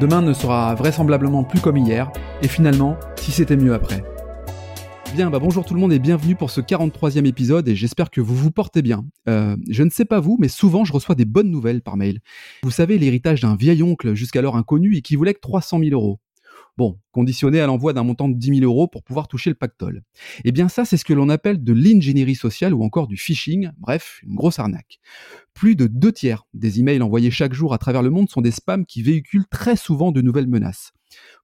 Demain ne sera vraisemblablement plus comme hier, et finalement, si c'était mieux après. Bien, bah bonjour tout le monde et bienvenue pour ce 43e épisode et j'espère que vous vous portez bien. Euh, je ne sais pas vous, mais souvent je reçois des bonnes nouvelles par mail. Vous savez, l'héritage d'un vieil oncle jusqu'alors inconnu et qui voulait que 300 000 euros. Bon, conditionné à l'envoi d'un montant de 10 000 euros pour pouvoir toucher le pactole. Eh bien ça, c'est ce que l'on appelle de l'ingénierie sociale ou encore du phishing, bref, une grosse arnaque. Plus de deux tiers des emails envoyés chaque jour à travers le monde sont des spams qui véhiculent très souvent de nouvelles menaces.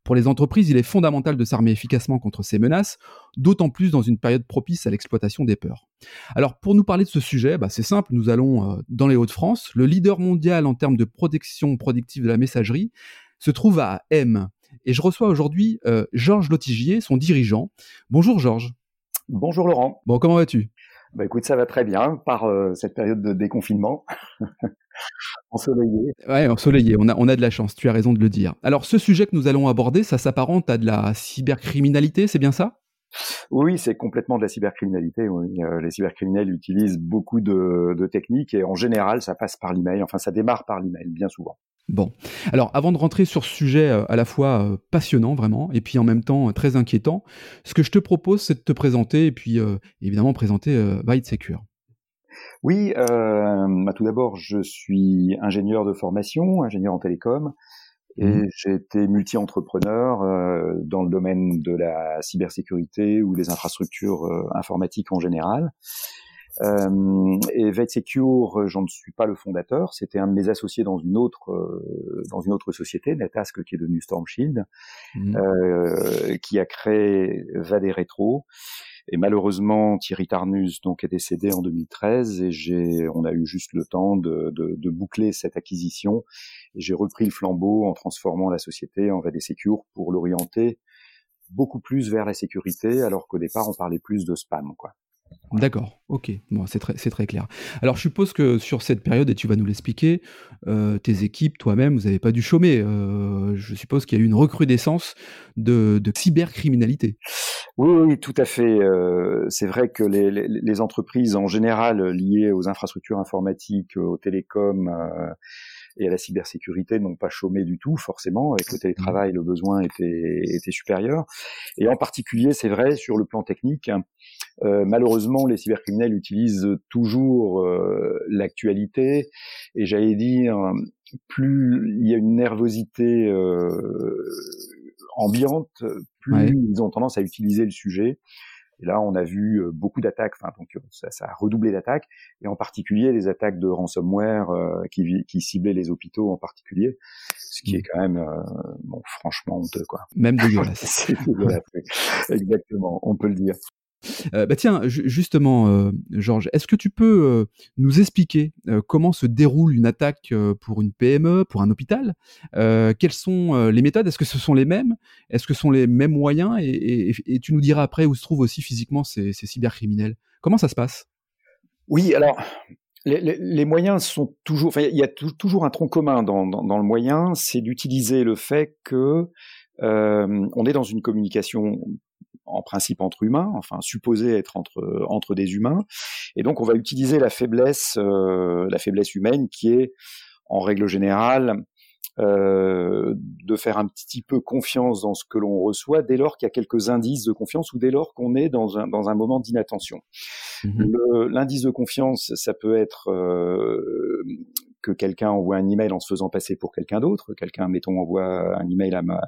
Pour les entreprises, il est fondamental de s'armer efficacement contre ces menaces, d'autant plus dans une période propice à l'exploitation des peurs. Alors pour nous parler de ce sujet, bah, c'est simple, nous allons euh, dans les Hauts-de-France. Le leader mondial en termes de protection productive de la messagerie se trouve à M, et je reçois aujourd'hui euh, Georges Lotigier, son dirigeant. Bonjour Georges. Bonjour Laurent. Bon, comment vas-tu? Bah écoute, ça va très bien par euh, cette période de déconfinement. ensoleillé. Ouais, ensoleillé, on a, on a de la chance, tu as raison de le dire. Alors ce sujet que nous allons aborder, ça s'apparente à de la cybercriminalité, c'est bien ça? Oui, c'est complètement de la cybercriminalité. Oui. Euh, les cybercriminels utilisent beaucoup de, de, techniques et en général, ça passe par l'email. Enfin, ça démarre par l'email, bien souvent. Bon, alors avant de rentrer sur ce sujet euh, à la fois euh, passionnant vraiment et puis en même temps euh, très inquiétant, ce que je te propose c'est de te présenter et puis évidemment présenter euh, Secure. Oui, bah, tout d'abord je suis ingénieur de formation, ingénieur en télécom et mmh. j'ai été multi-entrepreneur dans le domaine de la cybersécurité ou des infrastructures informatiques en général. Euh, et VetSecure, j'en ne suis pas le fondateur. C'était un de mes associés dans une autre euh, dans une autre société, Netask, qui est devenue Stormshield, mmh. euh, qui a créé Vadé Retro. Et malheureusement, Thierry Tarnus donc est décédé en 2013 et j'ai, on a eu juste le temps de, de, de boucler cette acquisition. Et j'ai repris le flambeau en transformant la société en Secure pour l'orienter beaucoup plus vers la sécurité, alors qu'au départ on parlait plus de spam, quoi. D'accord, ok, bon, c'est très, très, clair. Alors je suppose que sur cette période, et tu vas nous l'expliquer, euh, tes équipes, toi-même, vous n'avez pas dû chômer. Euh, je suppose qu'il y a eu une recrudescence de, cybercriminalité. Oui, oui, tout à fait. Euh, c'est vrai que les, les, entreprises en général liées aux infrastructures informatiques, aux télécoms, et à la cybersécurité n'ont pas chômé du tout, forcément. Avec le télétravail, le besoin était, était supérieur. Et en particulier, c'est vrai, sur le plan technique, euh, malheureusement, les cybercriminels utilisent toujours euh, l'actualité. Et j'allais dire, plus il y a une nervosité euh, ambiante, plus ils ont tendance à utiliser le sujet. Et là, on a vu euh, beaucoup d'attaques, enfin, donc euh, ça, ça, a redoublé d'attaques, et en particulier les attaques de ransomware euh, qui, qui ciblaient les hôpitaux en particulier, ce qui est quand même, bon, franchement honteux, quoi. Même dégueulasse, exactement, on peut le dire. Euh, bah tiens, justement, euh, Georges, est-ce que tu peux euh, nous expliquer comment se déroule une attaque pour une PME, pour un hôpital? Quelles sont les méthodes? Est-ce que ce sont les mêmes? Est-ce que ce sont les mêmes moyens? Et, tu nous diras après où se trouvent aussi physiquement ces, cybercriminels. Comment ça se passe? Oui, alors les, moyens sont toujours, il y a toujours un tronc commun dans, dans le moyen, c'est d'utiliser le fait que on est dans une communication en principe entre humains, enfin supposé être entre entre des humains, et donc on va utiliser la faiblesse euh, la faiblesse humaine qui est en règle générale euh, de faire un petit peu confiance dans ce que l'on reçoit dès lors qu'il y a quelques indices de confiance ou dès lors qu'on est dans un, dans un moment d'inattention. Mmh l'indice de confiance, ça peut être euh, que quelqu'un envoie un email en se faisant passer pour quelqu'un d'autre, quelqu'un, mettons, envoie un email à ma,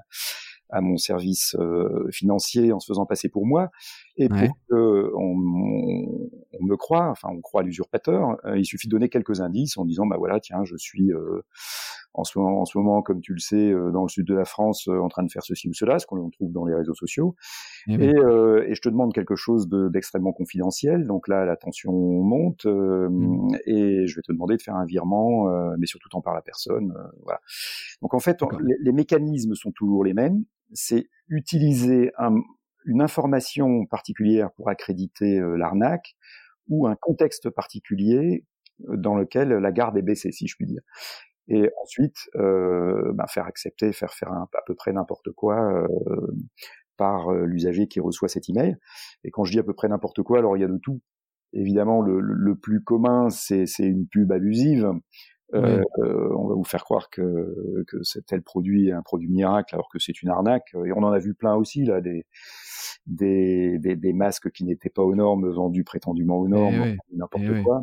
à mon service euh, financier en se faisant passer pour moi. Et pour que on, me croit, enfin on croit l'usurpateur, euh, il suffit de donner quelques indices en disant bah voilà tiens je suis euh, en ce moment, en ce moment, comme tu le sais, dans le sud de la France, en train de faire ceci ou cela, ce qu'on trouve dans les réseaux sociaux. Eh et, et, je te demande quelque chose d'extrêmement confidentiel. Donc là, la tension monte mmh. et je vais te demander de faire un virement, mais surtout t'en parles à personne. voilà. Donc en fait, les, les, mécanismes sont toujours les mêmes c'est utiliser un, une information particulière pour accréditer l'arnaque ou un contexte particulier dans lequel la garde est baissée, si je puis dire. Et ensuite, euh, ben faire accepter, faire faire à peu près n'importe quoi euh, par l'usager qui reçoit cet email. Et quand je dis à peu près n'importe quoi, alors il y a de tout. Évidemment, le, le plus commun, c'est une pub abusive. Euh, on va vous faire croire que, que tel produit est un produit miracle alors que c'est une arnaque. Et on en a vu plein aussi là des des, des, des masques qui n'étaient pas aux normes vendus prétendument aux normes, eh n'importe eh quoi.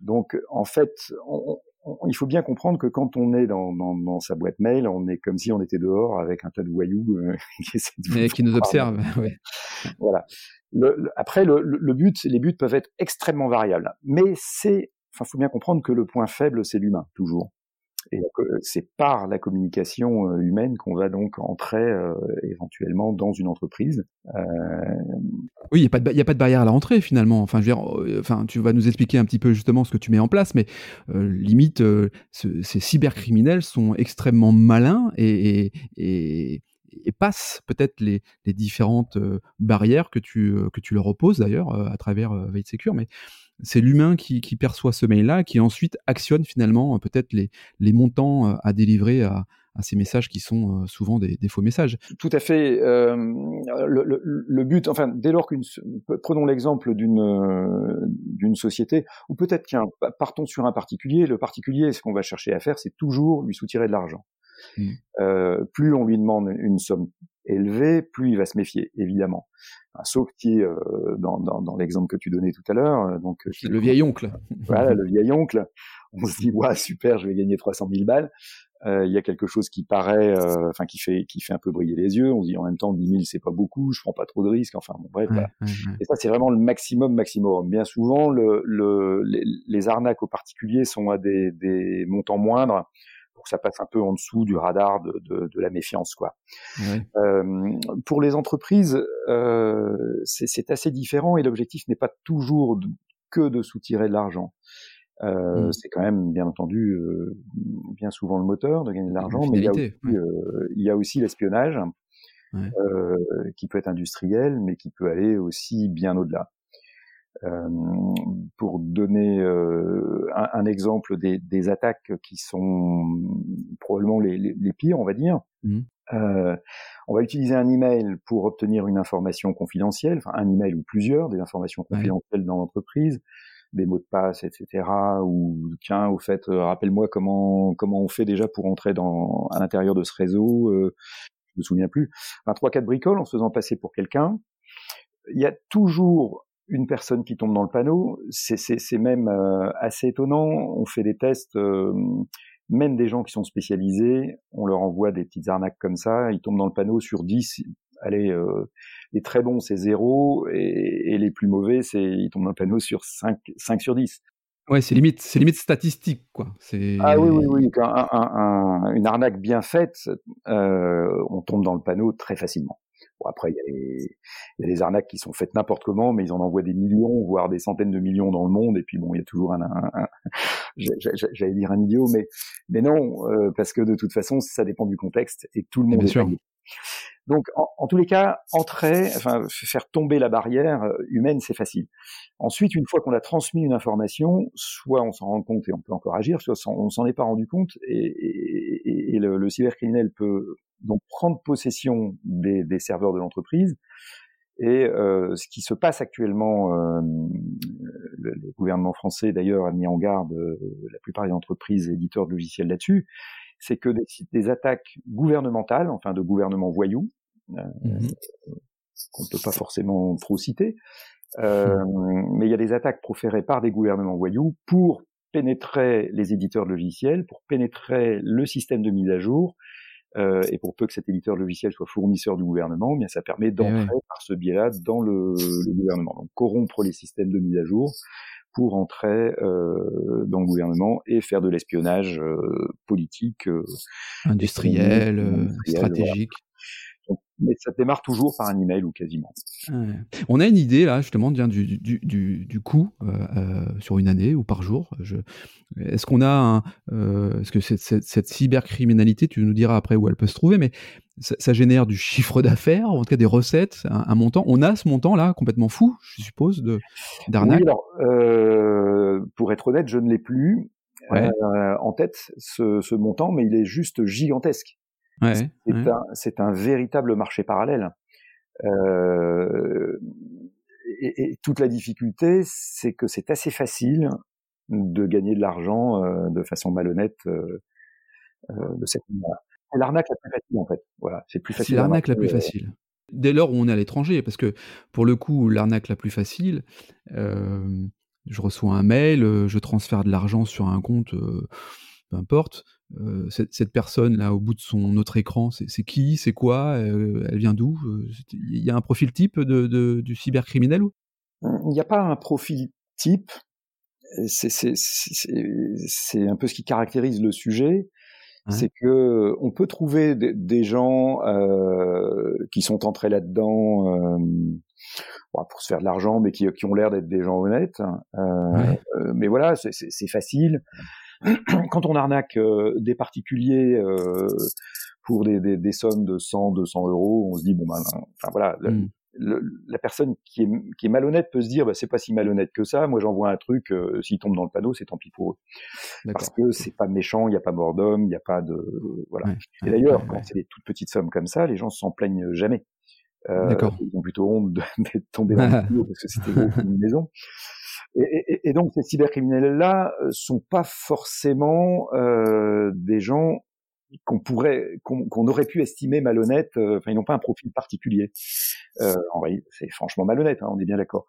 Donc en fait, on, il faut bien comprendre que quand on est dans, dans, dans, sa boîte mail, on est comme si on était dehors avec un tas de voyous euh, qui, qui nous observent. Ouais. Voilà. Le, après, le, le, but, les buts peuvent être extrêmement variables, mais c'est, enfin, faut bien comprendre que le point faible, c'est l'humain toujours. Et c'est par la communication euh, humaine qu'on va donc entrer euh, éventuellement dans une entreprise. Euh... Oui, il n'y a, pas de, barrière à la rentrée finalement. Enfin, euh, tu vas nous expliquer un petit peu justement ce que tu mets en place, mais euh, limite, ce, ces cybercriminels sont extrêmement malins et, et, peut-être les, différentes barrières que tu, leur opposes d'ailleurs à travers Veille Secure, c'est l'humain qui, perçoit ce mail-là, qui ensuite actionne finalement euh, peut-être les, montants euh, à délivrer à, ces messages qui sont euh, souvent des, faux messages. Tout à fait. le, but, enfin, dès lors qu'une, prenons l'exemple d'une d'une société, ou peut-être qu'un, partons sur un particulier. Le particulier, ce qu'on va chercher à faire, c'est toujours lui soutirer de l'argent. Mmh. plus on lui demande une somme élevé, plus il va se méfier, évidemment. Sauf qui, euh, dans, dans, dans l'exemple que tu donnais tout à l'heure, euh, donc euh, le vieil oncle. Voilà, le vieil oncle. On se dit, ouais, super, je vais gagner 300 000 balles. Il y a quelque chose qui paraît, enfin qui fait qui fait un peu briller les yeux. On se dit en même temps 10 000 c'est pas beaucoup, je prends pas trop de risques. Enfin bon bref. Et ça c'est vraiment le maximum maximum. Bien souvent le, le les, les, arnaques aux particuliers sont à des, des montants moindres pour que ça passe un peu en dessous du radar de, de, de la méfiance, quoi. Euh, pour les entreprises, euh, c'est assez différent et l'objectif n'est pas toujours que de soutirer de l'argent. Euh, mmh. C'est quand même, bien entendu, bien souvent le moteur de gagner de l'argent, mais il y a aussi, l'espionnage, euh, qui peut être industriel, mais qui peut aller aussi bien au-delà. Euh, pour donner euh, un, un, exemple des, des, attaques qui sont probablement les, les, les pires, on va dire. Mmh. Euh, on va utiliser un email pour obtenir une information confidentielle, enfin un email ou plusieurs, des informations confidentielles dans l'entreprise, des mots de passe, etc. Ou tiens, au fait, rappelle-moi comment comment on fait déjà pour entrer dans à l'intérieur de ce réseau. Je me souviens plus. Un trois quatre bricoles en se faisant passer pour quelqu'un. Il y a toujours une personne qui tombe dans le panneau, c'est même euh, assez étonnant. On fait des tests, euh, même des gens qui sont spécialisés, on leur envoie des petites arnaques comme ça, ils tombent dans le panneau sur 10. Allez, euh, les très bons c'est 0 et, et, les plus mauvais c'est ils tombent dans le panneau sur 5, 5 sur 10. Ouais, c'est limite, c'est limite statistique, quoi. Ah oui, oui, oui. Un, un, une arnaque bien faite, euh, on tombe dans le panneau très facilement. Bon, après, il y, a les, il y, a les arnaques qui sont faites n'importe comment, mais ils en envoient des millions, voire des centaines de millions dans le monde. Et puis bon, il y a toujours un, un, j'allais dire un idiot, mais mais non, euh, parce que de toute façon, ça dépend du contexte et tout le monde Bien est Donc, en, en, tous les cas, entrer, faire tomber la barrière euh, humaine, c'est facile. Ensuite, une fois qu'on a transmis une information, soit on s'en rend compte et on peut encore agir, soit on s'en est pas rendu compte et, le, cybercriminel peut donc prendre possession des, serveurs de l'entreprise. Et euh, ce qui se passe actuellement, euh, le, gouvernement français d'ailleurs a mis en garde euh, la plupart des entreprises éditeurs de logiciels là-dessus, c'est que des, des, attaques gouvernementales, enfin de gouvernements voyous, mmh qu'on ne peut pas forcément trop citer, euh, mais il y a des attaques proférées par des gouvernements voyous pour pénétrer les éditeurs de logiciels, pour pénétrer le système de mise à jour, euh, et pour peu que cet éditeur logiciel soit fournisseur du gouvernement, eh bien ça permet d'entrer par ce biais-là dans le, le, gouvernement. Donc corrompre les systèmes de mise à jour pour entrer euh, dans le gouvernement et faire de l'espionnage euh, politique, euh, industriel, euh, stratégique mais ça démarre toujours par un email ou quasiment. On a une idée là justement du, du, du, du coût euh, euh, sur une année ou par jour. Est-ce qu'on a euh, est-ce que cette, cette, cette, cybercriminalité, tu nous diras après où elle peut se trouver, mais ça, génère du chiffre d'affaires, en tout cas des recettes, un, montant. On a ce montant-là complètement fou, je suppose, de d'arnaque. Oui, alors, pour être honnête, je ne l'ai plus en tête ce, ce, montant, mais il est juste gigantesque. Ouais, c'est un, un, véritable marché parallèle. Euh, et, et, toute la difficulté, c'est que c'est assez facile de gagner de l'argent euh, de façon malhonnête euh, de cette manière. C'est l'arnaque la plus facile en fait. Voilà, c'est plus facile. C'est l'arnaque la plus facile. Dès lors où on est à l'étranger, parce que pour le coup, l'arnaque la plus facile, je reçois un mail, je transfère de l'argent sur un compte, peu importe. Cette, cette, personne là au bout de son autre écran, c'est qui, c'est quoi, elle vient d'où Il y a un profil type de, de, du cybercriminel ou? Il n'y a pas un profil type. C'est un peu ce qui caractérise le sujet. C'est que on peut trouver des, gens euh, qui sont entrés là-dedans euh, pour se faire de l'argent, mais qui, qui ont l'air d'être des gens honnêtes. Euh, mais voilà, c'est facile. quand on arnaque euh, des particuliers euh, pour des, des, des, sommes de 100, 200 euros, on se dit bon ben, enfin voilà, mmh. la personne qui est, qui est, malhonnête peut se dire bah, c'est pas si malhonnête que ça. Moi j'envoie un truc, euh, s'il tombe dans le panneau, c'est tant pis pour eux, parce que c'est pas méchant, il n'y a pas mort d'homme, il n'y a pas de voilà. Et d'ailleurs, quand c'est des toutes petites sommes comme ça, les gens s'en plaignent jamais. Euh, ils ont plutôt honte d'être tombés dans le panneau parce que c'était une maison. Et, et, donc ces cybercriminels-là euh, sont pas forcément euh, des gens qu'on pourrait, qu'on aurait pu estimer malhonnêtes. Euh, enfin, ils n'ont pas un profil particulier. Euh, en vrai, c'est franchement malhonnête, hein, on est bien d'accord.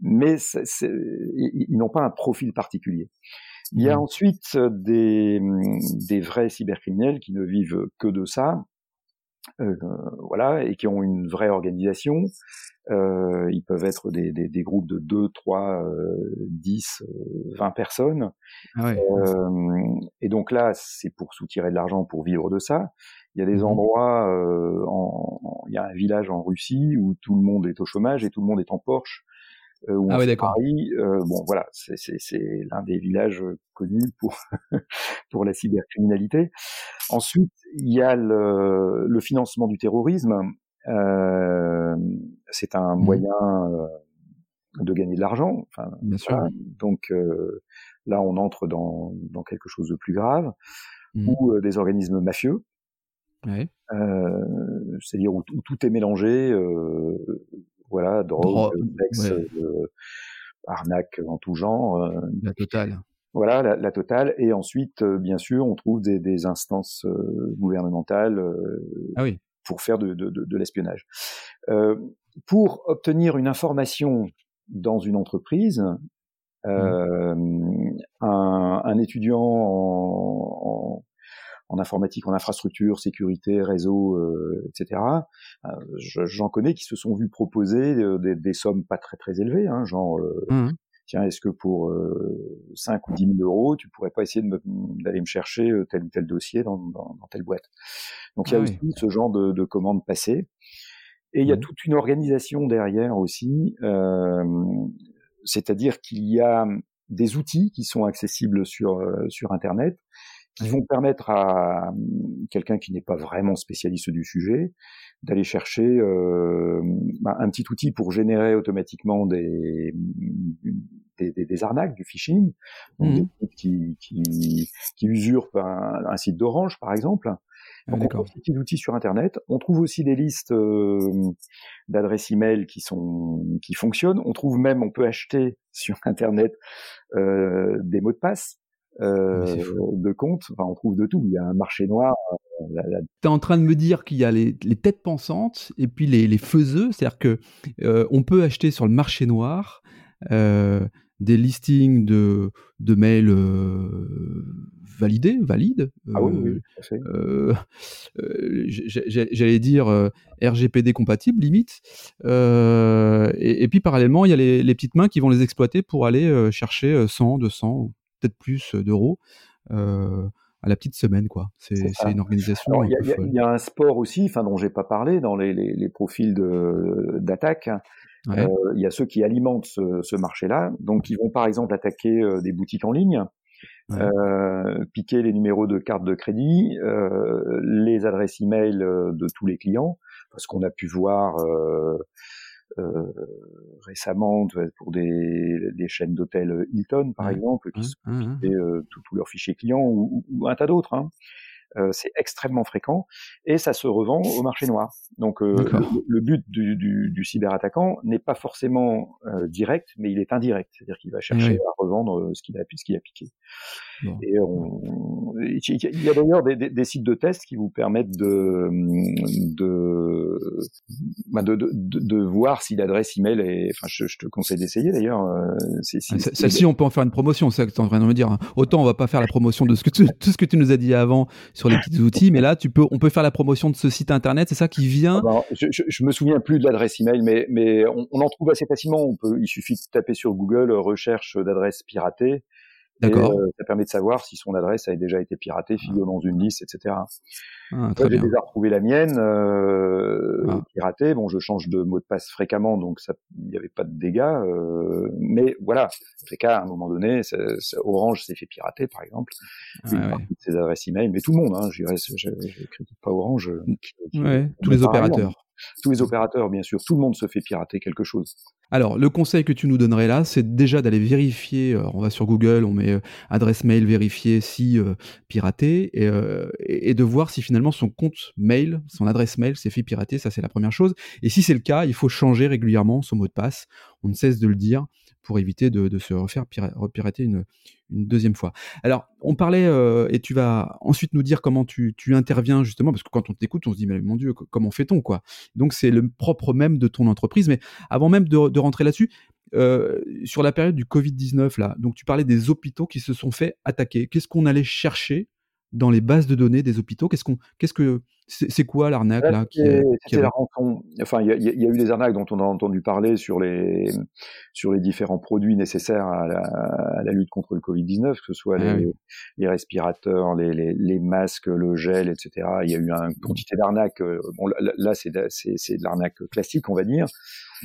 Mais ils, ils n'ont pas un profil particulier. Il y a mmh. ensuite des, des vrais cybercriminels qui ne vivent que de ça, euh, voilà, et qui ont une vraie organisation, euh, ils peuvent être des, des, des, groupes de 2, 3, euh, 10, 20 personnes. Ah euh, et donc là, c'est pour soutirer de l'argent, pour vivre de ça. Il y a des mmh endroits, euh, en, il y a un village en Russie où tout le monde est au chômage et tout le monde est en Porsche. Euh, ah oui, d'accord. Euh, bon, voilà, c'est l'un des villages connus pour pour la cybercriminalité. Ensuite, il y a le, le financement du terrorisme. Euh, c'est un mmh. moyen euh, de gagner de l'argent. Enfin, Bien sûr. donc euh, là, on entre dans, dans quelque chose de plus grave, mmh. ou des organismes mafieux. Ouais. C'est-à-dire où, tout est mélangé, voilà, drogue, sexe, arnaque en tout genre. la totale. Voilà, la, la, totale. Et ensuite, bien sûr, on trouve des, des instances gouvernementales ah oui pour faire de, de, de, l'espionnage. Euh, pour obtenir une information dans une entreprise, euh, un, un, étudiant en, en, en, informatique, en infrastructure, sécurité, réseau, euh, etc. Euh, j'en connais qui se sont vus proposer euh, des, des, sommes pas très très élevées, hein, genre mmh tiens, est-ce que pour euh, 5 ou 10 000 euros, tu pourrais pas essayer d'aller me, chercher euh, tel ou tel dossier dans, dans, dans telle boîte? Donc il y a ah aussi ce genre de, de commandes passées. Et il y a mmh. toute une organisation derrière aussi, euh, c'est-à-dire qu'il y a des outils qui sont accessibles sur, euh, sur Internet, qui vont permettre à quelqu'un qui n'est pas vraiment spécialiste du sujet d'aller chercher euh, bah, un petit outil pour générer automatiquement des, des, des, des arnaques, du phishing, mmh. des qui, qui, qui usurpent un, un site d'Orange, par exemple. Ah, donc on trouve petits outils sur Internet. On trouve aussi des listes euh, d'adresses email qui sont qui fonctionnent. On trouve même, on peut acheter sur Internet euh, des mots de passe. Euh, de compte. Enfin, on trouve de tout. Il y a un marché noir. Euh, tu es en train de me dire qu'il y a les, les, têtes pensantes et puis les, les faiseux, c'est-à-dire que euh, on peut acheter sur le marché noir euh, des listings de, de mails validés, valides. Ah oui, J'allais dire RGPD compatible, limite. Et, et, puis parallèlement, il y a les, les, petites mains qui vont les exploiter pour aller chercher 100, 200 peut-être plus d'euros à la petite semaine, quoi. C'est une organisation. Il y, y, a un sport aussi, enfin dont j'ai pas parlé dans les, les, les profils d'attaque. Euh, il y a ceux qui alimentent ce, ce marché-là, donc ils vont par exemple attaquer des boutiques en ligne. euh, piquer les numéros de carte de crédit, les adresses email de tous les clients, parce qu'on a pu voir récemment pour des, des chaînes d'hôtels Hilton, par exemple, qui se piquaient tous leurs fichiers clients ou, ou un tas d'autres. Hein. Euh, c'est extrêmement fréquent et ça se revend au marché noir. Donc euh, le, but du, du, du cyberattaquant n'est pas forcément euh, direct, mais il est indirect, c'est-à-dire qu'il va chercher à revendre ce qu'il a, ce qu'il a piqué. Et on, il y a d'ailleurs des, des, des, sites de test qui vous permettent de de, bah de, de, de, voir si l'adresse email est. Enfin, je, je te conseille d'essayer d'ailleurs. Si, Celle-ci, on peut en faire une promotion, c'est ça que tu es en train de me dire. Hein. Autant on va pas faire la promotion de ce que tu, tout ce que tu nous as dit avant sur les petits outils, mais là, tu peux, on peut faire la promotion de ce site internet. C'est ça qui vient. Ah ben, je, je, me souviens plus de l'adresse email, mais mais on, on, en trouve assez facilement. On peut, il suffit de taper sur Google recherche d'adresse piratée D'accord. Euh, ça permet de savoir si son adresse a déjà été piratée, figure dans une liste, etc. Ah, j'ai déjà retrouvé la mienne euh, ah. piratée. Bon, je change de mot de passe fréquemment, donc il n'y avait pas de dégâts. Euh, mais voilà, en tout cas, à un moment donné, ça, ça, Orange s'est fait pirater, par exemple, ah, une partie de ses adresses email, mais tout le monde. Hein, je je critique pas Orange. Euh, ouais, tous les opérateurs tous les opérateurs, bien sûr, tout le monde se fait pirater quelque chose. Alors, le conseil que tu nous donnerais là, c'est déjà d'aller vérifier. On va sur Google, on met euh, adresse mail vérifiée si euh, piraté, et, de voir si finalement son compte mail, son adresse mail s'est fait pirater. Ça, c'est la première chose. Et si c'est le cas, il faut changer régulièrement son mot de passe. On ne cesse de le dire pour éviter de, se refaire repirater une, une deuxième fois. Alors, on parlait, euh, et tu vas ensuite nous dire comment tu, interviens justement, parce que quand on t'écoute, on se dit, mais mon Dieu, comment fait-on quoi? Donc, c'est le propre même de ton entreprise. Mais avant même de, rentrer là-dessus, euh, sur la période du Covid-19, là, donc tu parlais des hôpitaux qui se sont fait attaquer. Qu'est-ce qu'on allait chercher dans les bases de données des hôpitaux? Qu'est-ce qu'on, qu'est-ce que, c'est quoi l'arnaque là C'était la rançon. Enfin, il y, y, a eu des arnaques dont on a entendu parler sur les sur les différents produits nécessaires à la, à la lutte contre le Covid-19, que ce soit ah les, les, respirateurs, les, les, les, masques, le gel, etc. Il y a eu une quantité d'arnaques. Euh, bon, là, c'est de, de l'arnaque classique, on va dire.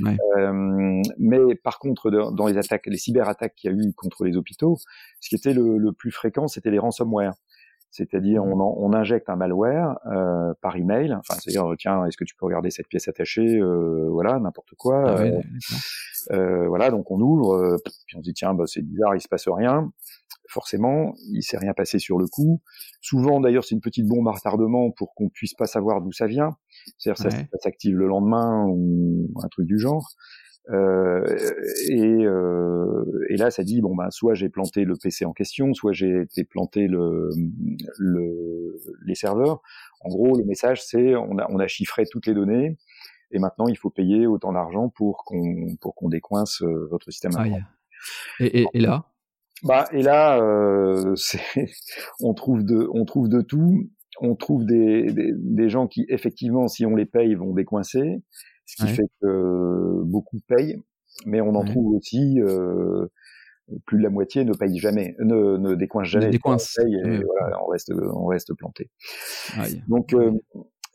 Ouais. Euh, mais par contre, dans les attaques, les cyberattaques qu'il y a eu contre les hôpitaux, ce qui était le, le plus fréquent, c'était les ransomware. C'est-à-dire, mmh. on, on, injecte un malware euh, par email. Enfin, c'est-à-dire, tiens, est-ce que tu peux regarder cette pièce attachée euh, Voilà, n'importe quoi. Ah euh, euh, voilà, donc on ouvre, euh, puis on se dit tiens, bah, c'est bizarre, il se passe rien. Forcément, il s'est rien passé sur le coup. Souvent, d'ailleurs, c'est une petite bombe à retardement pour qu'on puisse pas savoir d'où ça vient. C'est-à-dire, ça s'active le lendemain ou un truc du genre. Euh, et, euh, et, là, ça dit bon ben soit j'ai planté le PC en question, soit j'ai été planté le, le, les serveurs. En gros, le message c'est on a, on a chiffré toutes les données et maintenant il faut payer autant d'argent pour qu'on pour qu'on décoince euh, votre système. et, et, et, là? Bah et là, euh, on trouve de on trouve de tout. On trouve des, des, des gens qui effectivement, si on les paye, vont décoincer ce qui fait que beaucoup payent, mais on en trouve aussi euh, plus de la moitié ne paye jamais, ne, ne décoince jamais. Décoince. et voilà, on reste, on reste planté. Donc euh,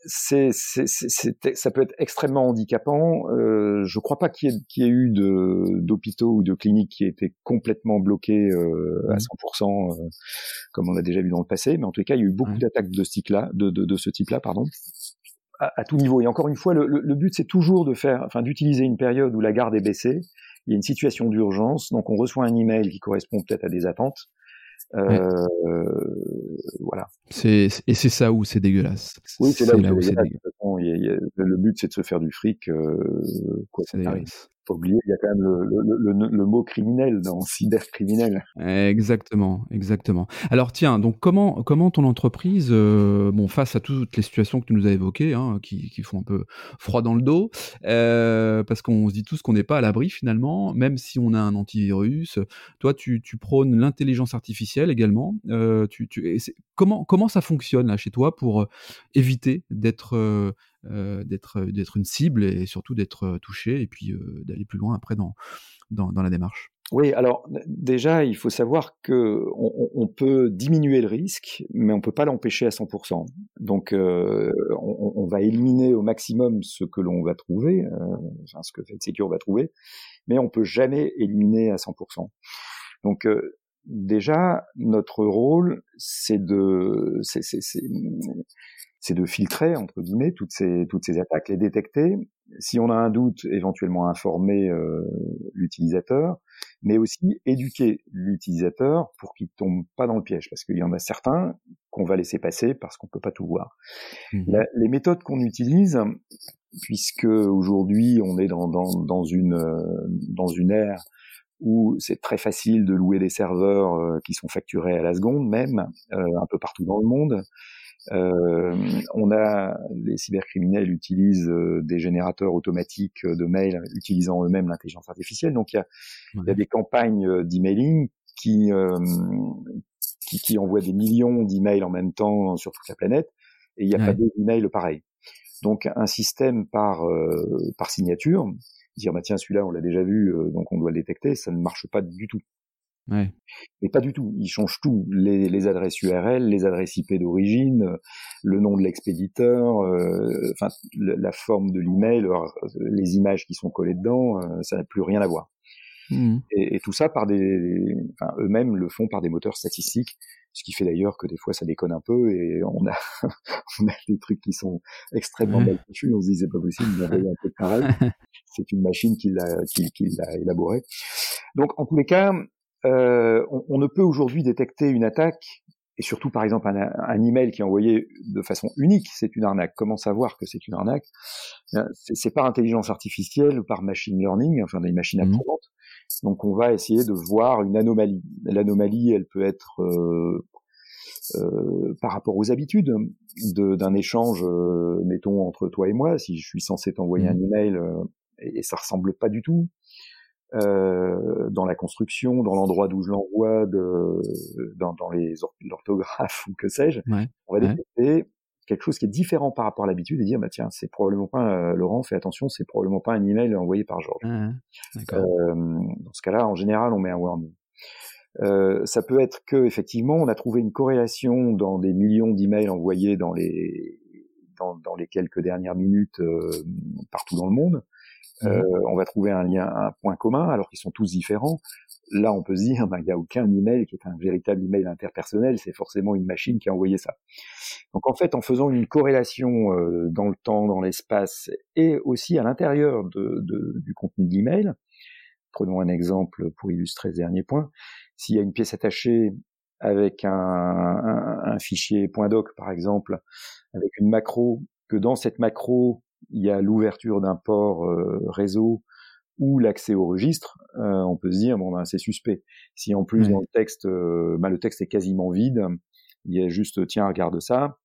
c'est, ça peut être extrêmement handicapant. Euh, je crois pas qu'il y, ait, eu de, d'hôpitaux ou de cliniques qui aient été complètement bloqués euh, à 100%, mmh. euh, comme on a déjà vu dans le passé. Mais en tout cas, il y a eu beaucoup d'attaques de ce type-là, de, de, de ce type-là, pardon à, tout niveau. Et encore une fois, le, le, but c'est toujours de faire, enfin, d'utiliser une période où la garde est baissée. Il y a une situation d'urgence, donc on reçoit un email qui correspond peut-être à des attentes. Euh, voilà. C'est et c'est ça où c'est dégueulasse. Oui, c'est là, où, c'est dégueulasse. le but c'est de se faire du fric. Euh, quoi, c'est faut oublier, il y a quand même le, mot criminel dans cybercriminel. Exactement, exactement. Alors tiens, donc comment, comment ton entreprise, euh, bon, face à toutes les situations que tu nous as évoquées, hein, qui, qui, font un peu froid dans le dos, euh, parce qu'on se dit tous qu'on n'est pas à l'abri finalement, même si on a un antivirus. Toi, tu, tu prônes l'intelligence artificielle également. Euh, tu, tu, comment, comment ça fonctionne là chez toi pour éviter d'être d'être euh, d'être une cible et surtout d'être euh, touché et puis d'aller plus loin après dans, dans, la démarche. Oui, alors déjà, il faut savoir que on, peut diminuer le risque, mais on peut pas l'empêcher à 100%. Donc, euh, on, va éliminer au maximum ce que l'on va trouver, euh, enfin, ce que FedSecure va trouver, mais on peut jamais éliminer à 100%. Donc, euh, déjà, notre rôle, c'est de, c'est de filtrer entre guillemets toutes ces toutes ces attaques, les détecter. Si on a un doute, éventuellement informer euh, l'utilisateur, mais aussi éduquer l'utilisateur pour qu'il tombe pas dans le piège, parce qu'il y en a certains qu'on va laisser passer parce qu'on peut pas tout voir. Mmh les méthodes qu'on utilise, puisque aujourd'hui on est dans, dans, dans une euh, dans une ère où c'est très facile de louer des serveurs euh, qui sont facturés à la seconde même, un peu partout dans le monde. Euh, on a les cybercriminels utilisent euh, des générateurs automatiques de mails utilisant eux-mêmes l'intelligence artificielle. Donc il y a, y a, des campagnes euh, d'emailing qui, qui, qui envoient des millions d'emails en même temps sur toute la planète et il n'y a pas d'emails pareil. Donc un système par par signature, dire bah tiens celui-là on l'a déjà vu donc on doit le détecter, ça ne marche pas du tout. Ouais. Mais pas du tout. Ils changent tout. Les, les adresses URL, les adresses IP d'origine, euh, le nom de l'expéditeur, euh, enfin la forme de l'email, les images qui sont collées dedans, euh, ça n'a plus rien à voir. Mmh. Et, et, tout ça par des, enfin, eux-mêmes le font par des moteurs statistiques, ce qui fait d'ailleurs que des fois ça déconne un peu et on a, on a des trucs qui sont extrêmement mal fichus. On se dit c'est pas possible d'envoyer un peu de pareil. C'est une machine qui l'a, qui, qui l'a élaboré. Donc en tous les cas, euh, on, on, ne peut aujourd'hui détecter une attaque, et surtout par exemple un, un, email qui est envoyé de façon unique, c'est une arnaque. Comment savoir que c'est une arnaque? C'est par intelligence artificielle ou par machine learning, enfin des machines mmh. apprenantes. Donc on va essayer de voir une anomalie. L'anomalie, elle peut être euh, euh, par rapport aux habitudes d'un échange, euh, mettons entre toi et moi. Si je suis censé t'envoyer mmh. un email euh, et, et ça ressemble pas du tout, euh, dans la construction, dans l'endroit d'où je l'envoie, dans, dans les l'orthographe ou que sais-je, on va détecter quelque chose qui est différent par rapport à l'habitude et dire bah tiens c'est probablement pas euh, Laurent fais attention c'est probablement pas un email envoyé par Georges. euh, dans ce cas-là en général on met un warning. Euh, ça peut être que effectivement on a trouvé une corrélation dans des millions d'emails envoyés dans les dans, dans, les quelques dernières minutes euh, partout dans le monde. Euh, on va trouver un lien, un point commun, alors qu'ils sont tous différents. Là, on peut se dire, ben, il n'y a aucun email qui est un véritable email interpersonnel, c'est forcément une machine qui a envoyé ça. Donc en fait, en faisant une corrélation euh, dans le temps, dans l'espace, et aussi à l'intérieur de, de, du contenu de l'email, prenons un exemple pour illustrer ce dernier point. S'il y a une pièce attachée avec un, un, un fichier .doc par exemple, avec une macro, que dans cette macro il y a l'ouverture d'un port euh, réseau ou l'accès au registre, euh, on peut se dire bon ben c'est suspect. Si en plus dans le texte, euh, ben, le texte est quasiment vide, il y a juste tiens regarde ça,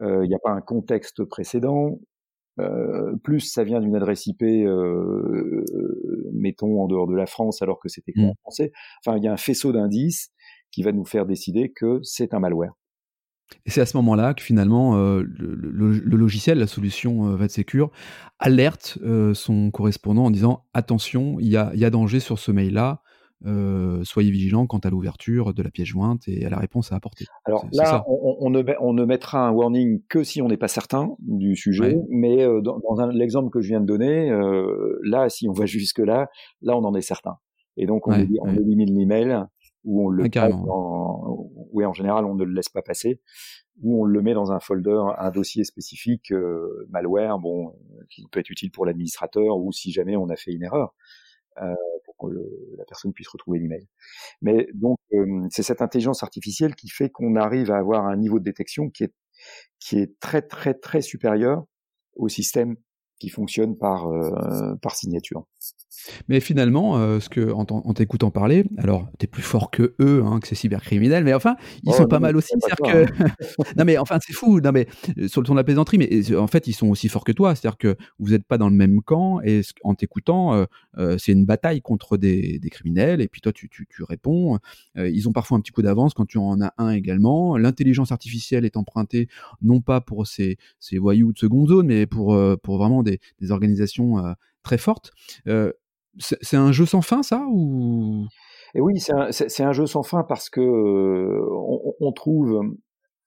il n'y a pas un contexte précédent. plus ça vient d'une adresse IP, mettons en dehors de la France, alors que c'était mmh. français. Enfin, il y a un faisceau d'indices qui va nous faire décider que c'est un malware. Et c'est à ce moment-là que finalement euh, le, le, logiciel, la solution euh, VadSecure, alerte euh, son correspondant en disant attention, il y a, y a, danger sur ce mail-là. Euh, soyez vigilant quant à l'ouverture de la pièce jointe et à la réponse à apporter. Alors là, on, on, ne, on, ne, mettra un warning que si on n'est pas certain du sujet, mais dans, dans l'exemple que je viens de donner, là, si on va jusque là, on en est certain. Et donc, on, on élimine l'email ou on le ah, dans, oui, en général, on ne le laisse pas passer, ou on le met dans un folder, un dossier spécifique euh, malware, bon, qui peut être utile pour l'administrateur ou si jamais on a fait une erreur. Euh, pour que la personne puisse retrouver l'email. Mais donc euh, c'est cette intelligence artificielle qui fait qu'on arrive à avoir un niveau de détection qui est qui est très très très supérieur au système qui fonctionne par par signature. Mais finalement, euh, ce que, en, t'écoutant parler, alors t'es plus fort que eux, hein, que ces cybercriminels, mais enfin, ils sont pas mal aussi. Que... Hein. non mais enfin, c'est fou. Non mais euh, sur le ton de la plaisanterie, mais en fait, ils sont aussi forts que toi. C'est-à-dire que vous n'êtes pas dans le même camp et en t'écoutant, euh, c'est une bataille contre des, des, criminels et puis toi, tu, tu, tu réponds. ils ont parfois un petit coup d'avance quand tu en as un également. L'intelligence artificielle est empruntée non pas pour ces, ces voyous de seconde zone, mais pour, pour vraiment des, des organisations très fortes. Euh, c'est un jeu sans fin, ça ou? Et oui, c'est un, un, jeu sans fin parce que euh, on, on, trouve,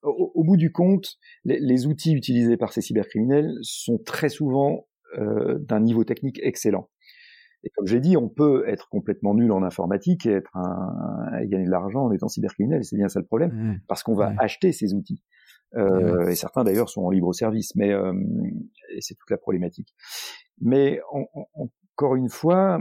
au, au, bout du compte, les, les, outils utilisés par ces cybercriminels sont très souvent euh, d'un niveau technique excellent. Et comme j'ai dit, on peut être complètement nul en informatique et être un, et gagner de l'argent en étant cybercriminel. C'est bien ça le problème, parce qu'on va acheter ces outils. Euh, et certains d'ailleurs sont en libre service, mais euh, c'est toute la problématique. Mais encore une fois,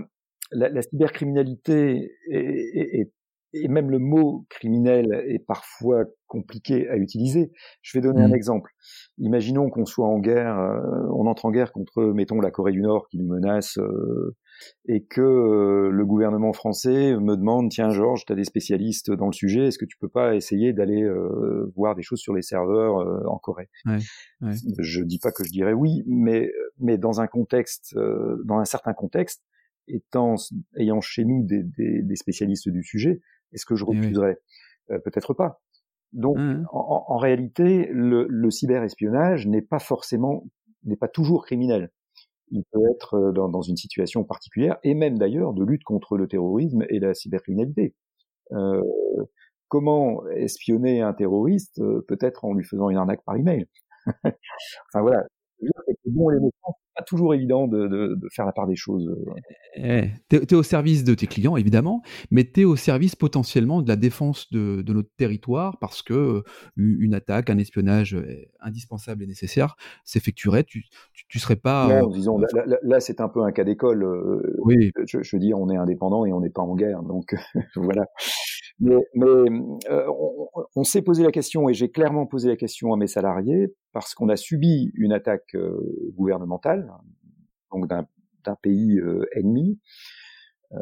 la, la cybercriminalité est, et même le mot criminel est parfois compliqué à utiliser. Je vais donner un mmh. exemple. Imaginons qu'on soit en guerre, euh, on entre en guerre contre, mettons, la Corée du Nord qui nous menace, euh, et que euh, le gouvernement français me demande, tiens Georges, tu as des spécialistes dans le sujet, est-ce que tu peux pas essayer d'aller voir des choses sur les serveurs en Corée? Ouais, ouais. Je dis pas que je dirais oui, mais mais dans un contexte, dans un certain contexte, étant ayant chez nous des, des, des spécialistes du sujet, est-ce que je eh refuserais? Euh, Peut-être pas. Donc, mmh en, en, réalité, le, le cyberespionnage n'est pas forcément, n'est pas toujours criminel. Il peut être euh, dans, une situation particulière, et même d'ailleurs de lutte contre le terrorisme et la cybercriminalité. Euh, comment espionner un terroriste euh, Peut-être en lui faisant une arnaque par email? enfin voilà, pas toujours évident de, de, de, faire la part des choses. Eh, tu es, au service de tes clients, évidemment, mais tu es au service potentiellement de la défense de, de, notre territoire parce que euh, une attaque, un espionnage indispensable et nécessaire s'effectuerait. Tu, tu, serais pas. Non, disons, là, là, là c'est un peu un cas d'école. Euh, oui. Je, je, dire, on est indépendant et on n'est pas en guerre. Donc voilà. Mais, mais euh, on, on s'est posé la question, et j'ai clairement posé la question à mes salariés, parce qu'on a subi une attaque euh, gouvernementale, donc d'un pays euh, ennemi. Euh,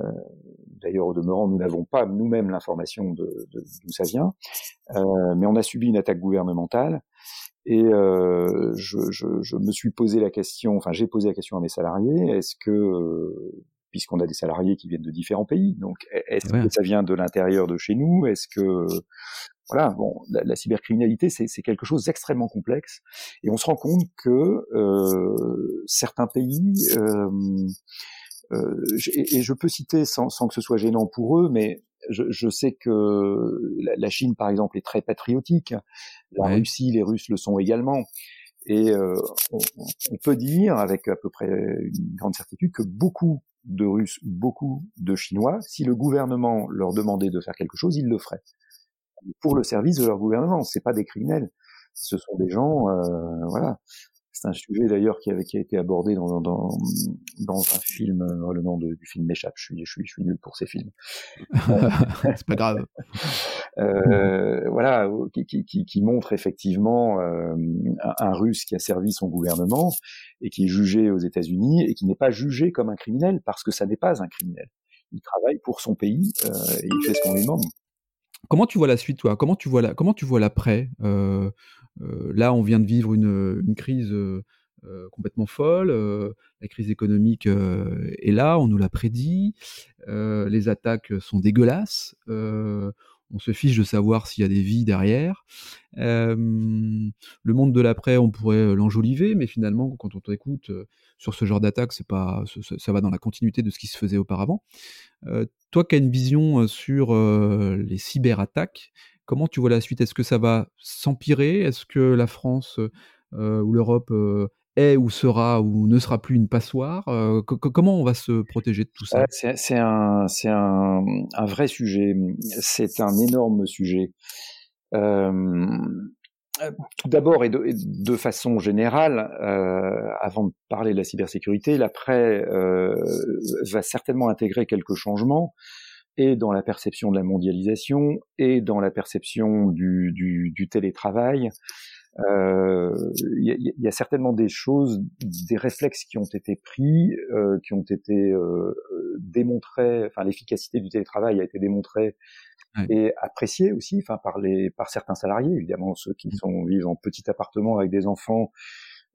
D'ailleurs, au demeurant, nous n'avons pas nous-mêmes l'information de, de d'où ça vient, euh, mais on a subi une attaque gouvernementale. Et je, je, je, me suis posé la question, enfin j'ai posé la question à mes salariés, est-ce que puisqu'on a des salariés qui viennent de différents pays. Donc, est-ce que ça vient de l'intérieur de chez nous? Est-ce que voilà, bon, la, cybercriminalité, c'est quelque chose d'extrêmement complexe, et on se rend compte que euh, certains pays, euh, euh, et, je peux citer sans, sans, que ce soit gênant pour eux, mais je, je sais que la, Chine, par exemple, est très patriotique. La Russie, les Russes le sont également. Et euh, on, on, peut dire, avec à peu près une grande certitude, que beaucoup de Russes, beaucoup de Chinois, si le gouvernement leur demandait de faire quelque chose, ils le feraient. Pour le service de leur gouvernement, c'est pas des criminels. Ce sont des gens, euh, voilà, c'est un sujet d'ailleurs qui, qui a été abordé dans, dans, dans un film. Euh, le nom de, du film m'échappe. Je suis, je suis, je suis nul pour ces films. c'est pas grave. Euh, voilà, qui, qui, qui, montre effectivement euh, un, un, Russe qui a servi son gouvernement et qui est jugé aux États-Unis et qui n'est pas jugé comme un criminel parce que ça n'est pas un criminel. Il travaille pour son pays et il fait ce qu'on lui demande. Comment tu vois la suite, toi? Comment tu vois comment tu vois l'après? Euh, euh, Là, on vient de vivre une, crise euh, complètement folle. La crise économique est là, on nous l'a prédit. les attaques sont dégueulasses on se fiche de savoir s'il y a des vies derrière. Le monde de l'après, on pourrait l'enjoliver, mais finalement, quand on t'écoute sur ce genre d'attaque, ça, va dans la continuité de ce qui se faisait auparavant. Toi, qui as une vision sur les cyberattaques, comment tu vois la suite? Est-ce que ça va s'empirer? Est-ce que la France ou l'Europe est ou sera ou ne sera plus une passoire? Comment on va se protéger de tout ça? C'est un, vrai sujet. C'est un énorme sujet. Tout d'abord et, de, façon générale, euh, avant de parler de la cybersécurité, l'après euh, va certainement intégrer quelques changements et dans la perception de la mondialisation et dans la perception du, du, du télétravail il euh, y, y, a certainement des choses, des réflexes qui ont été pris, euh, qui ont été euh, démontrés. Enfin, l'efficacité du télétravail a été démontrée et appréciée aussi, enfin par les par certains salariés, évidemment ceux qui mmh. sont vivent en petit appartement avec des enfants.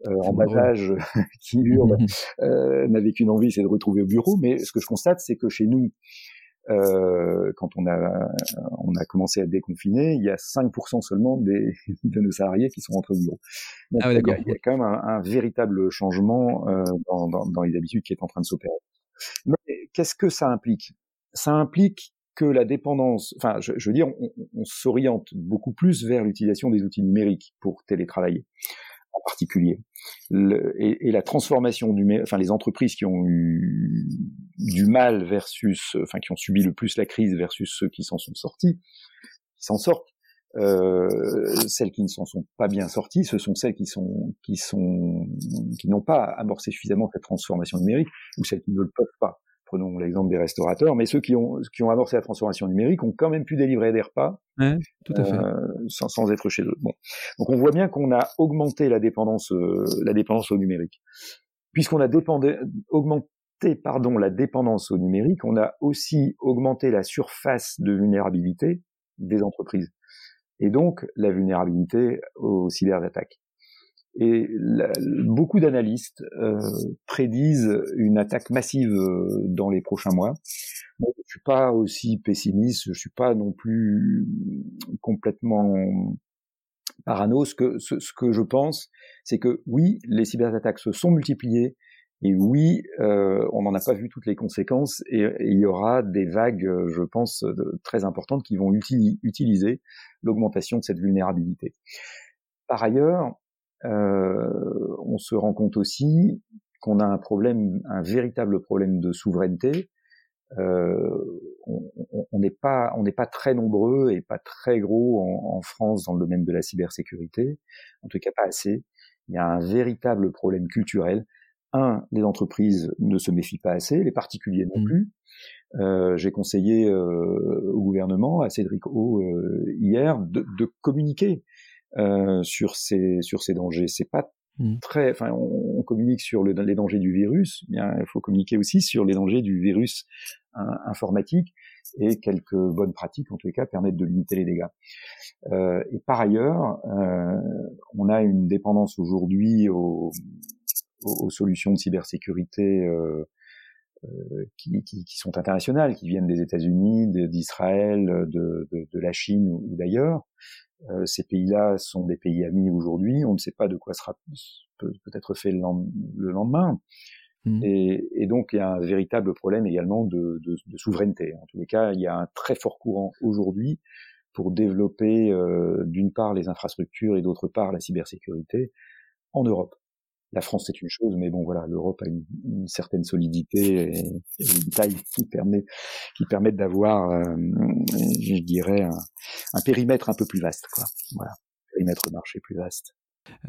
Euh, en bas âge qui hurlent, euh, n'avaient qu'une envie, c'est de retrouver au bureau. Mais ce que je constate, c'est que chez nous, euh, quand on a on a commencé à déconfiner, il y a 5% seulement des, de nos salariés qui sont rentrés au bureau. Donc, ah il, y a, il, y a, quand même un, un véritable changement euh, dans, dans, dans, les habitudes qui est en train de s'opérer. Mais qu'est-ce que ça implique? Ça implique que la dépendance, enfin, je, je veux dire, on, on s'oriente beaucoup plus vers l'utilisation des outils numériques pour télétravailler en particulier. Et, la transformation numérique, enfin les entreprises qui ont eu du mal versus, enfin qui ont subi le plus la crise versus ceux qui s'en sont sortis, qui s'en sortent. Euh, celles qui ne s'en sont pas bien sorties, ce sont celles qui sont qui sont qui n'ont pas amorcé suffisamment cette transformation numérique ou celles qui ne le peuvent pas. Prenons l'exemple des restaurateurs, mais ceux qui ont qui ont amorcé la transformation numérique ont quand même pu délivrer des repas tout à fait. Euh, sans, sans, être chez eux. Bon, donc on voit bien qu'on a augmenté la dépendance euh, la dépendance au numérique, puisqu'on a dépendé, augmenté pardon la dépendance au numérique, on a aussi augmenté la surface de vulnérabilité des entreprises et donc la vulnérabilité aux cyberattaques. Et beaucoup d'analystes euh, prédisent une attaque massive euh, dans les prochains mois. je je suis pas aussi pessimiste, je suis pas non plus complètement parano. Ce que, ce que je pense, c'est que oui, les cyberattaques se sont multipliées, et oui, euh, on n'en a pas vu toutes les conséquences et, il y aura des vagues, euh, je pense, très importantes qui vont utiliser l'augmentation de cette vulnérabilité. Par ailleurs, euh, on se rend compte aussi qu'on a un problème, un véritable problème de souveraineté. on n'est pas, on n'est pas très nombreux et pas très gros en, en France dans le domaine de la cybersécurité, en tout cas pas assez. Il y a un véritable problème culturel un, les entreprises ne se méfient pas assez, les particuliers non mmh. plus. Euh, J'ai conseillé euh, au gouvernement, à Cédric O euh, hier, de, de communiquer euh, sur ces sur ces dangers. C'est pas mmh. très, enfin, on, on, communique sur le, les dangers du virus. Bien, il faut communiquer aussi sur les dangers du virus informatique et quelques bonnes pratiques, en tous les cas, permettent de limiter les dégâts. Euh, et par ailleurs, euh, on a une dépendance aujourd'hui aux, aux, solutions de cybersécurité euh, euh, qui, qui, qui, sont internationales, qui viennent des États-Unis, d'Israël, de, de, de, la Chine ou, d'ailleurs. Euh, ces pays-là sont des pays amis aujourd'hui. On ne sait pas de quoi sera peut, être fait le, lendemain. Mmh. Et, et, donc il y a un véritable problème également de, de, de, souveraineté. En tous les cas, il y a un très fort courant aujourd'hui pour développer euh, d'une part les infrastructures et d'autre part la cybersécurité en Europe la France c'est une chose, mais bon voilà, l'Europe a une, certaine solidité et, une taille qui permet qui permettent d'avoir, euh, je dirais, un, périmètre un peu plus vaste, quoi. Voilà, périmètre marché plus vaste.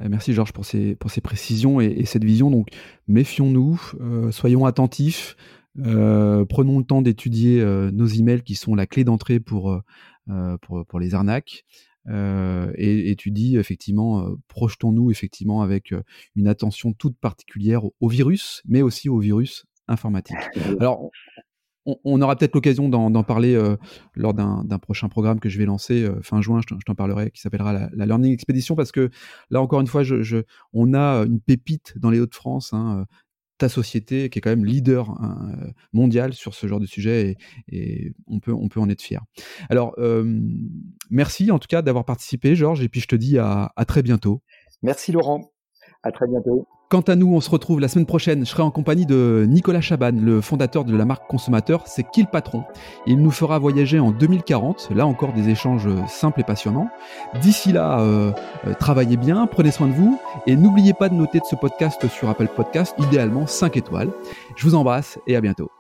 Euh, merci Georges pour ces, pour ces précisions et, cette vision. Donc méfions-nous, euh, soyons attentifs, prenons le temps d'étudier nos emails qui sont la clé d'entrée pour, pour, pour les arnaques. Euh, et, tu dis effectivement, euh, projetons-nous effectivement avec euh, une attention toute particulière au, virus, mais aussi au virus informatique. Alors, on, aura peut-être l'occasion d'en parler lors d'un prochain programme que je vais lancer fin juin, je t'en parlerai, qui s'appellera la, Learning Expedition, parce que là encore une fois, je, on a une pépite dans les Hauts-de-France, hein, ta société qui est quand même leader hein, euh, mondial sur ce genre de sujet et, on, peut, on peut en être fier. Alors, euh, merci en tout cas d'avoir participé, Georges, et puis je te dis à très bientôt. Merci Laurent, à très bientôt. Quant à nous, on se retrouve la semaine prochaine. Je serai en compagnie de Nicolas Chaban, le fondateur de la marque consommateur C'est qui le patron? Il nous fera voyager en 2040. Là encore, des échanges simples et passionnants. D'ici là, euh, euh, travaillez bien, prenez soin de vous et n'oubliez pas de noter de ce podcast sur Apple Podcast, idéalement 5 étoiles. Je vous embrasse et à bientôt.